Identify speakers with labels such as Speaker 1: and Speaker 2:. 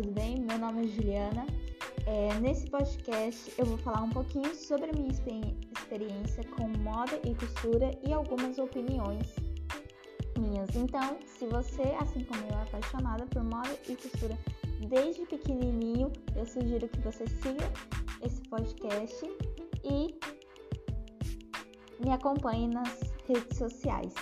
Speaker 1: tudo bem? Meu nome é Juliana. É, nesse podcast eu vou falar um pouquinho sobre a minha experiência com moda e costura e algumas opiniões minhas. Então, se você, assim como eu, é apaixonada por moda e costura desde pequenininho, eu sugiro que você siga esse podcast e me acompanhe nas redes sociais.